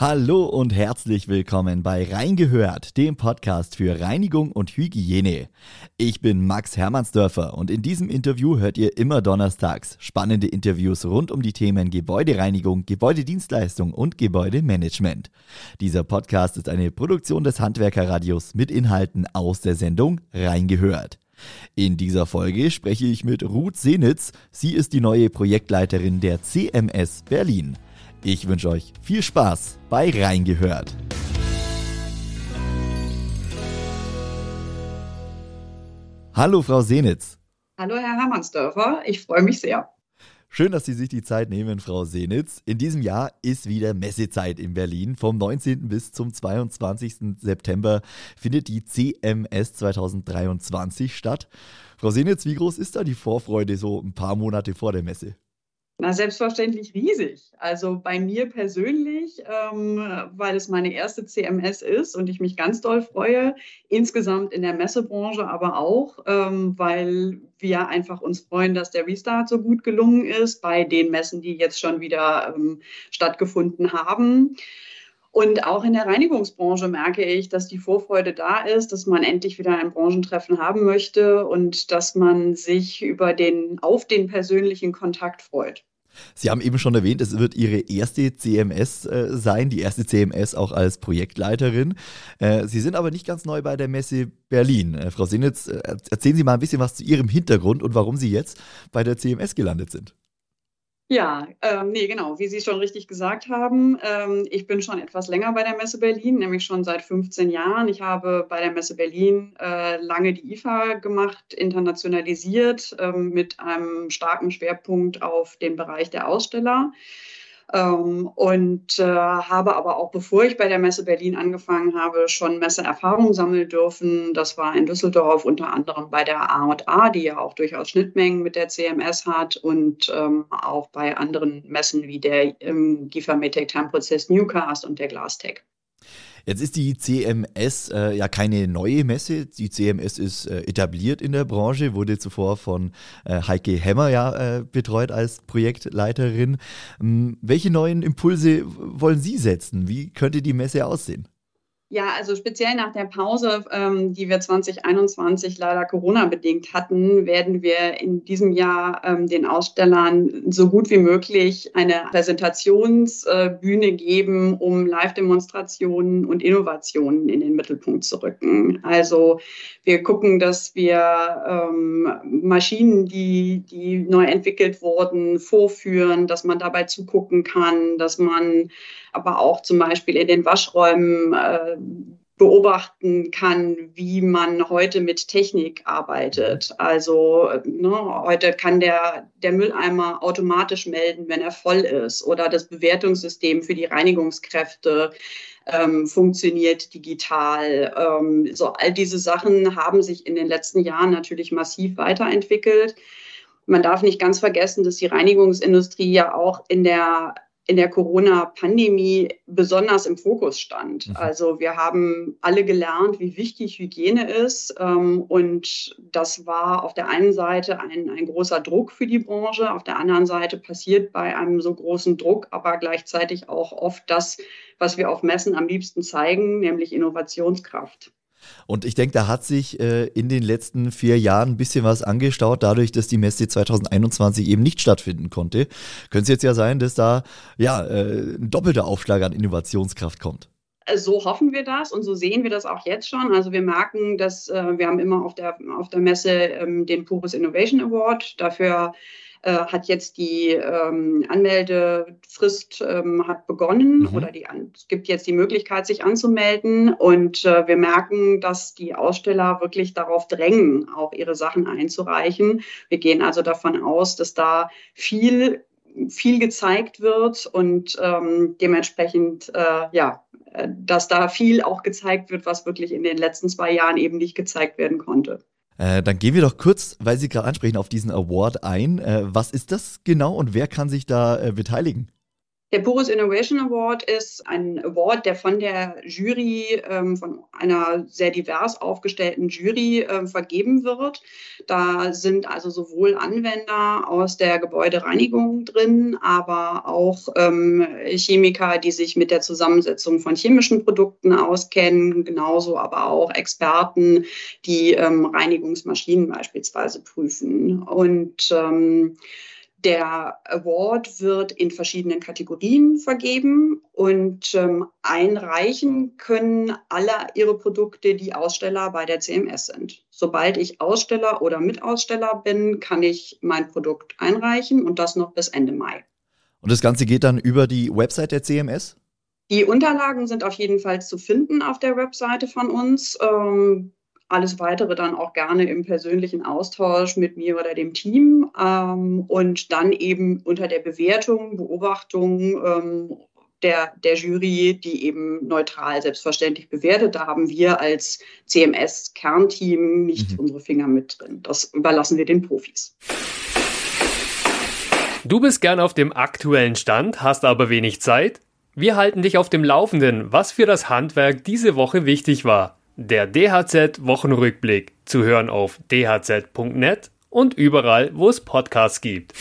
Hallo und herzlich willkommen bei Reingehört, dem Podcast für Reinigung und Hygiene. Ich bin Max Hermannsdörfer und in diesem Interview hört ihr immer donnerstags spannende Interviews rund um die Themen Gebäudereinigung, Gebäudedienstleistung und Gebäudemanagement. Dieser Podcast ist eine Produktion des Handwerkerradios mit Inhalten aus der Sendung Reingehört. In dieser Folge spreche ich mit Ruth Senitz. Sie ist die neue Projektleiterin der CMS Berlin. Ich wünsche euch viel Spaß bei Reingehört. Hallo, Frau Senitz. Hallo, Herr Hermannsdörfer. Ich freue mich sehr. Schön, dass Sie sich die Zeit nehmen, Frau Senitz. In diesem Jahr ist wieder Messezeit in Berlin. Vom 19. bis zum 22. September findet die CMS 2023 statt. Frau Senitz, wie groß ist da die Vorfreude so ein paar Monate vor der Messe? Na, selbstverständlich riesig. Also bei mir persönlich, ähm, weil es meine erste CMS ist und ich mich ganz doll freue. Insgesamt in der Messebranche aber auch, ähm, weil wir einfach uns freuen, dass der Restart so gut gelungen ist bei den Messen, die jetzt schon wieder ähm, stattgefunden haben. Und auch in der Reinigungsbranche merke ich, dass die Vorfreude da ist, dass man endlich wieder ein Branchentreffen haben möchte und dass man sich über den, auf den persönlichen Kontakt freut. Sie haben eben schon erwähnt, es wird Ihre erste CMS äh, sein, die erste CMS auch als Projektleiterin. Äh, Sie sind aber nicht ganz neu bei der Messe Berlin. Äh, Frau Sinitz, äh, erzählen Sie mal ein bisschen was zu Ihrem Hintergrund und warum Sie jetzt bei der CMS gelandet sind. Ja, ähm, nee, genau, wie Sie schon richtig gesagt haben, ähm, ich bin schon etwas länger bei der Messe Berlin, nämlich schon seit 15 Jahren. Ich habe bei der Messe Berlin äh, lange die IFA gemacht, internationalisiert, ähm, mit einem starken Schwerpunkt auf den Bereich der Aussteller. Ähm, und äh, habe aber auch, bevor ich bei der Messe Berlin angefangen habe, schon Messeerfahrung sammeln dürfen. Das war in Düsseldorf unter anderem bei der A&A, die ja auch durchaus Schnittmengen mit der CMS hat und ähm, auch bei anderen Messen wie der ähm, GIFA Metec Time Prozess Newcast und der Glastech. Jetzt ist die CMS äh, ja keine neue Messe. Die CMS ist äh, etabliert in der Branche, wurde zuvor von äh, Heike Hemmer ja äh, betreut als Projektleiterin. Ähm, welche neuen Impulse wollen Sie setzen? Wie könnte die Messe aussehen? Ja, also speziell nach der Pause, ähm, die wir 2021 leider Corona-bedingt hatten, werden wir in diesem Jahr ähm, den Ausstellern so gut wie möglich eine Präsentationsbühne äh, geben, um Live-Demonstrationen und Innovationen in den Mittelpunkt zu rücken. Also wir gucken, dass wir ähm, Maschinen, die, die neu entwickelt wurden, vorführen, dass man dabei zugucken kann, dass man aber auch zum Beispiel in den Waschräumen äh, beobachten kann, wie man heute mit Technik arbeitet. Also ne, heute kann der, der Mülleimer automatisch melden, wenn er voll ist oder das Bewertungssystem für die Reinigungskräfte ähm, funktioniert digital. Ähm, so all diese Sachen haben sich in den letzten Jahren natürlich massiv weiterentwickelt. Man darf nicht ganz vergessen, dass die Reinigungsindustrie ja auch in der in der Corona-Pandemie besonders im Fokus stand. Mhm. Also wir haben alle gelernt, wie wichtig Hygiene ist. Ähm, und das war auf der einen Seite ein, ein großer Druck für die Branche. Auf der anderen Seite passiert bei einem so großen Druck aber gleichzeitig auch oft das, was wir auf Messen am liebsten zeigen, nämlich Innovationskraft. Und ich denke, da hat sich äh, in den letzten vier Jahren ein bisschen was angestaut, dadurch, dass die Messe 2021 eben nicht stattfinden konnte. Könnte es jetzt ja sein, dass da ja äh, ein doppelter Aufschlag an Innovationskraft kommt. So hoffen wir das und so sehen wir das auch jetzt schon. Also wir merken, dass äh, wir haben immer auf der, auf der Messe ähm, den Purus Innovation Award. Dafür äh, hat jetzt die ähm, Anmeldefrist ähm, hat begonnen mhm. oder die, es gibt jetzt die Möglichkeit, sich anzumelden. Und äh, wir merken, dass die Aussteller wirklich darauf drängen, auch ihre Sachen einzureichen. Wir gehen also davon aus, dass da viel viel gezeigt wird und ähm, dementsprechend äh, ja, äh, dass da viel auch gezeigt wird, was wirklich in den letzten zwei Jahren eben nicht gezeigt werden konnte. Äh, dann gehen wir doch kurz, weil Sie gerade ansprechen, auf diesen Award ein. Äh, was ist das genau und wer kann sich da äh, beteiligen? Der Boris Innovation Award ist ein Award, der von der Jury, ähm, von einer sehr divers aufgestellten Jury äh, vergeben wird. Da sind also sowohl Anwender aus der Gebäudereinigung drin, aber auch ähm, Chemiker, die sich mit der Zusammensetzung von chemischen Produkten auskennen, genauso aber auch Experten, die ähm, Reinigungsmaschinen beispielsweise prüfen. Und ähm, der Award wird in verschiedenen Kategorien vergeben und ähm, einreichen können alle ihre Produkte, die Aussteller bei der CMS sind. Sobald ich Aussteller oder Mitaussteller bin, kann ich mein Produkt einreichen und das noch bis Ende Mai. Und das Ganze geht dann über die Website der CMS? Die Unterlagen sind auf jeden Fall zu finden auf der Webseite von uns. Ähm, alles weitere dann auch gerne im persönlichen Austausch mit mir oder dem Team ähm, und dann eben unter der Bewertung, Beobachtung ähm, der, der Jury, die eben neutral selbstverständlich bewertet. Da haben wir als CMS-Kernteam nicht mhm. unsere Finger mit drin. Das überlassen wir den Profis. Du bist gern auf dem aktuellen Stand, hast aber wenig Zeit? Wir halten dich auf dem Laufenden, was für das Handwerk diese Woche wichtig war. Der DHZ-Wochenrückblick zu hören auf dhz.net und überall, wo es Podcasts gibt.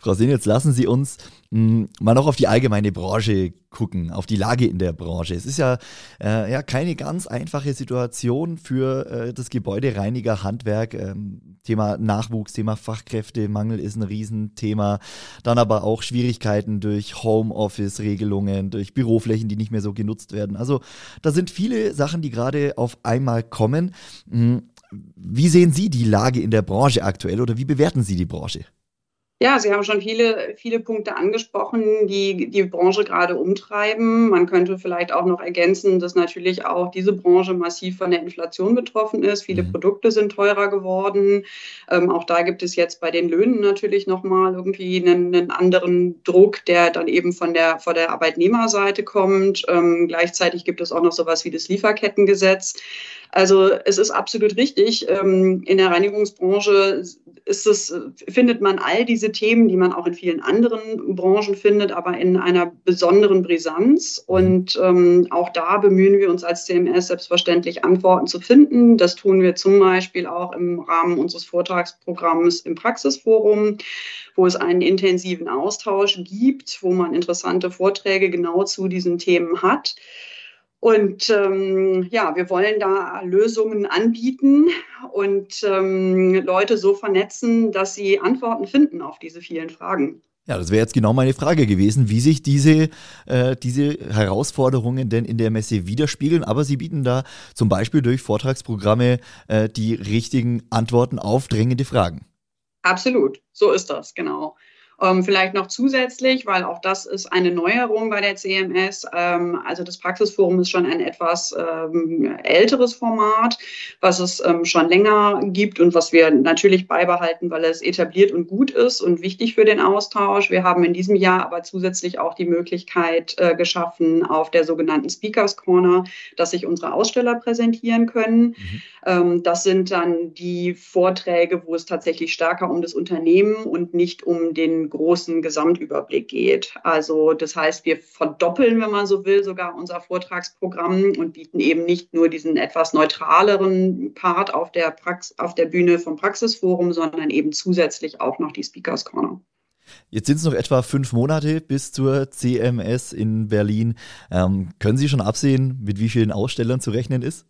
Frau Sehn, jetzt lassen Sie uns mal noch auf die allgemeine Branche gucken, auf die Lage in der Branche. Es ist ja, äh, ja keine ganz einfache Situation für äh, das Gebäudereiniger-Handwerk. Ähm, Thema Nachwuchs, Thema Fachkräftemangel ist ein Riesenthema. Dann aber auch Schwierigkeiten durch Homeoffice-Regelungen, durch Büroflächen, die nicht mehr so genutzt werden. Also da sind viele Sachen, die gerade auf einmal kommen. Hm, wie sehen Sie die Lage in der Branche aktuell oder wie bewerten Sie die Branche? Ja, Sie haben schon viele, viele Punkte angesprochen, die die Branche gerade umtreiben. Man könnte vielleicht auch noch ergänzen, dass natürlich auch diese Branche massiv von der Inflation betroffen ist. Viele mhm. Produkte sind teurer geworden. Ähm, auch da gibt es jetzt bei den Löhnen natürlich nochmal irgendwie einen, einen, anderen Druck, der dann eben von der, von der Arbeitnehmerseite kommt. Ähm, gleichzeitig gibt es auch noch sowas wie das Lieferkettengesetz. Also es ist absolut richtig. Ähm, in der Reinigungsbranche ist es, findet man all diese Themen, die man auch in vielen anderen Branchen findet, aber in einer besonderen Brisanz. Und ähm, auch da bemühen wir uns als CMS selbstverständlich Antworten zu finden. Das tun wir zum Beispiel auch im Rahmen unseres Vortragsprogramms im Praxisforum, wo es einen intensiven Austausch gibt, wo man interessante Vorträge genau zu diesen Themen hat. Und ähm, ja, wir wollen da Lösungen anbieten und ähm, Leute so vernetzen, dass sie Antworten finden auf diese vielen Fragen. Ja, das wäre jetzt genau meine Frage gewesen, wie sich diese, äh, diese Herausforderungen denn in der Messe widerspiegeln. Aber Sie bieten da zum Beispiel durch Vortragsprogramme äh, die richtigen Antworten auf drängende Fragen. Absolut, so ist das, genau. Ähm, vielleicht noch zusätzlich, weil auch das ist eine Neuerung bei der CMS. Ähm, also das Praxisforum ist schon ein etwas ähm, älteres Format, was es ähm, schon länger gibt und was wir natürlich beibehalten, weil es etabliert und gut ist und wichtig für den Austausch. Wir haben in diesem Jahr aber zusätzlich auch die Möglichkeit äh, geschaffen auf der sogenannten Speakers Corner, dass sich unsere Aussteller präsentieren können. Mhm. Ähm, das sind dann die Vorträge, wo es tatsächlich stärker um das Unternehmen und nicht um den großen Gesamtüberblick geht. Also das heißt, wir verdoppeln, wenn man so will, sogar unser Vortragsprogramm und bieten eben nicht nur diesen etwas neutraleren Part auf der, Prax auf der Bühne vom Praxisforum, sondern eben zusätzlich auch noch die Speakers Corner. Jetzt sind es noch etwa fünf Monate bis zur CMS in Berlin. Ähm, können Sie schon absehen, mit wie vielen Ausstellern zu rechnen ist?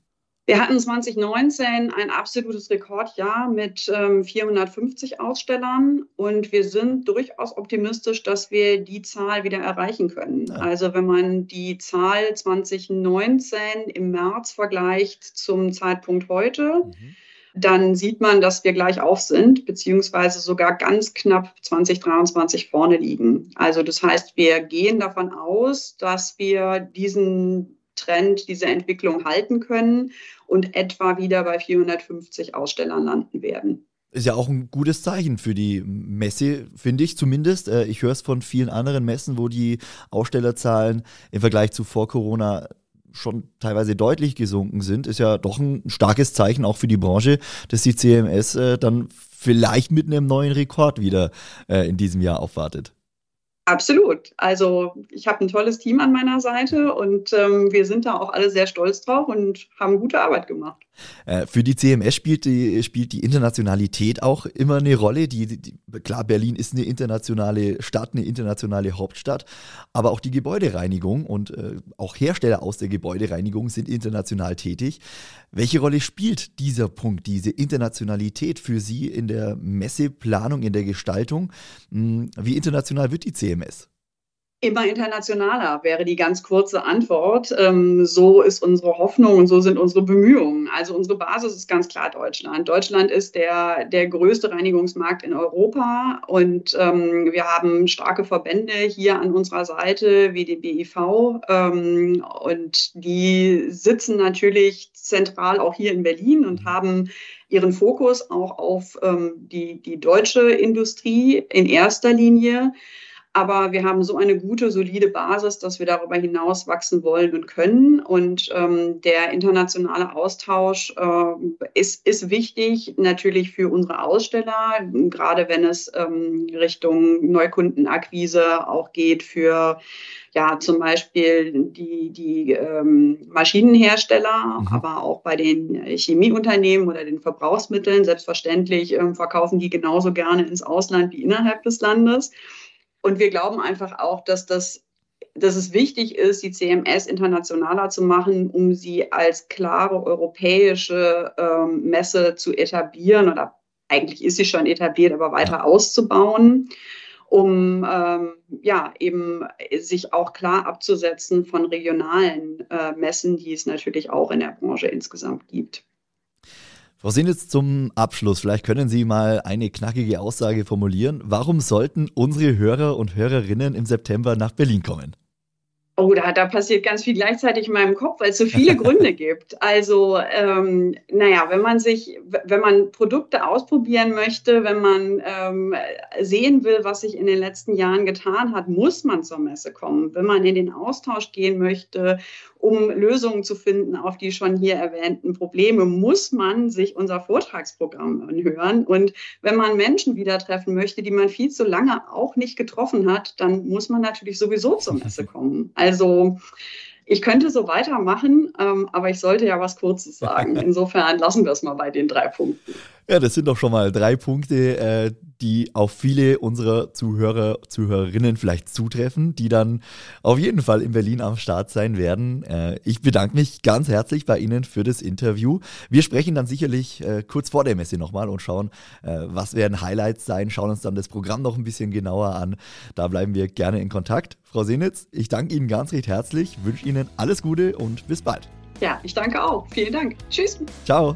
Wir hatten 2019 ein absolutes Rekordjahr mit ähm, 450 Ausstellern und wir sind durchaus optimistisch, dass wir die Zahl wieder erreichen können. Ja. Also wenn man die Zahl 2019 im März vergleicht zum Zeitpunkt heute, mhm. dann sieht man, dass wir gleich auf sind, beziehungsweise sogar ganz knapp 2023 vorne liegen. Also das heißt, wir gehen davon aus, dass wir diesen Trend, diese Entwicklung halten können und etwa wieder bei 450 Ausstellern landen werden. Ist ja auch ein gutes Zeichen für die Messe, finde ich zumindest. Äh, ich höre es von vielen anderen Messen, wo die Ausstellerzahlen im Vergleich zu vor Corona schon teilweise deutlich gesunken sind. Ist ja doch ein starkes Zeichen auch für die Branche, dass die CMS äh, dann vielleicht mit einem neuen Rekord wieder äh, in diesem Jahr aufwartet. Absolut. Also ich habe ein tolles Team an meiner Seite und ähm, wir sind da auch alle sehr stolz drauf und haben gute Arbeit gemacht. Äh, für die CMS spielt die, spielt die Internationalität auch immer eine Rolle. Die, die, klar, Berlin ist eine internationale Stadt, eine internationale Hauptstadt, aber auch die Gebäudereinigung und äh, auch Hersteller aus der Gebäudereinigung sind international tätig. Welche Rolle spielt dieser Punkt, diese Internationalität für Sie in der Messeplanung, in der Gestaltung? Hm, wie international wird die CMS? Immer internationaler wäre die ganz kurze Antwort. Ähm, so ist unsere Hoffnung und so sind unsere Bemühungen. Also unsere Basis ist ganz klar Deutschland. Deutschland ist der, der größte Reinigungsmarkt in Europa und ähm, wir haben starke Verbände hier an unserer Seite wie den BIV ähm, und die sitzen natürlich zentral auch hier in Berlin und haben ihren Fokus auch auf die, die deutsche Industrie in erster Linie. Aber wir haben so eine gute, solide Basis, dass wir darüber hinaus wachsen wollen und können. Und ähm, der internationale Austausch äh, ist, ist wichtig natürlich für unsere Aussteller, gerade wenn es ähm, Richtung Neukundenakquise auch geht für ja, zum Beispiel die, die ähm, Maschinenhersteller, mhm. aber auch bei den Chemieunternehmen oder den Verbrauchsmitteln. Selbstverständlich ähm, verkaufen die genauso gerne ins Ausland wie innerhalb des Landes. Und wir glauben einfach auch, dass das dass es wichtig ist, die CMS internationaler zu machen, um sie als klare europäische ähm, Messe zu etablieren oder eigentlich ist sie schon etabliert, aber weiter auszubauen, um ähm, ja eben sich auch klar abzusetzen von regionalen äh, Messen, die es natürlich auch in der Branche insgesamt gibt. Frau Sinitz, zum Abschluss, vielleicht können Sie mal eine knackige Aussage formulieren. Warum sollten unsere Hörer und Hörerinnen im September nach Berlin kommen? Oh, da, da passiert ganz viel gleichzeitig in meinem Kopf, weil es so viele Gründe gibt. Also, ähm, naja, wenn man sich, wenn man Produkte ausprobieren möchte, wenn man ähm, sehen will, was sich in den letzten Jahren getan hat, muss man zur Messe kommen. Wenn man in den Austausch gehen möchte um Lösungen zu finden auf die schon hier erwähnten Probleme, muss man sich unser Vortragsprogramm anhören. Und wenn man Menschen wieder treffen möchte, die man viel zu lange auch nicht getroffen hat, dann muss man natürlich sowieso zur Messe kommen. Also ich könnte so weitermachen, ähm, aber ich sollte ja was Kurzes sagen. Insofern lassen wir es mal bei den drei Punkten. Ja, das sind doch schon mal drei Punkte, äh, die auf viele unserer Zuhörer, Zuhörerinnen vielleicht zutreffen, die dann auf jeden Fall in Berlin am Start sein werden. Äh, ich bedanke mich ganz herzlich bei Ihnen für das Interview. Wir sprechen dann sicherlich äh, kurz vor der Messe nochmal und schauen, was werden Highlights sein, schauen uns dann das Programm noch ein bisschen genauer an. Da bleiben wir gerne in Kontakt. Frau Senitz, ich danke Ihnen ganz recht herzlich, wünsche Ihnen alles Gute und bis bald. Ja, ich danke auch. Vielen Dank. Tschüss. Ciao.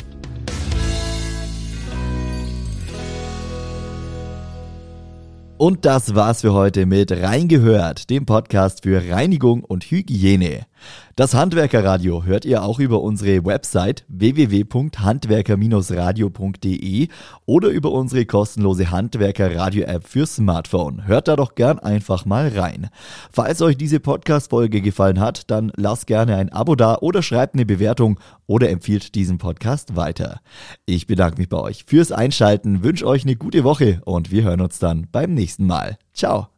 Und das war's für heute mit Reingehört, dem Podcast für Reinigung und Hygiene. Das Handwerkerradio hört ihr auch über unsere Website www.handwerker-radio.de oder über unsere kostenlose Handwerker-Radio-App für Smartphone. Hört da doch gern einfach mal rein. Falls euch diese Podcast-Folge gefallen hat, dann lasst gerne ein Abo da oder schreibt eine Bewertung oder empfiehlt diesen Podcast weiter. Ich bedanke mich bei euch fürs Einschalten, wünsche euch eine gute Woche und wir hören uns dann beim nächsten Mal. Ciao.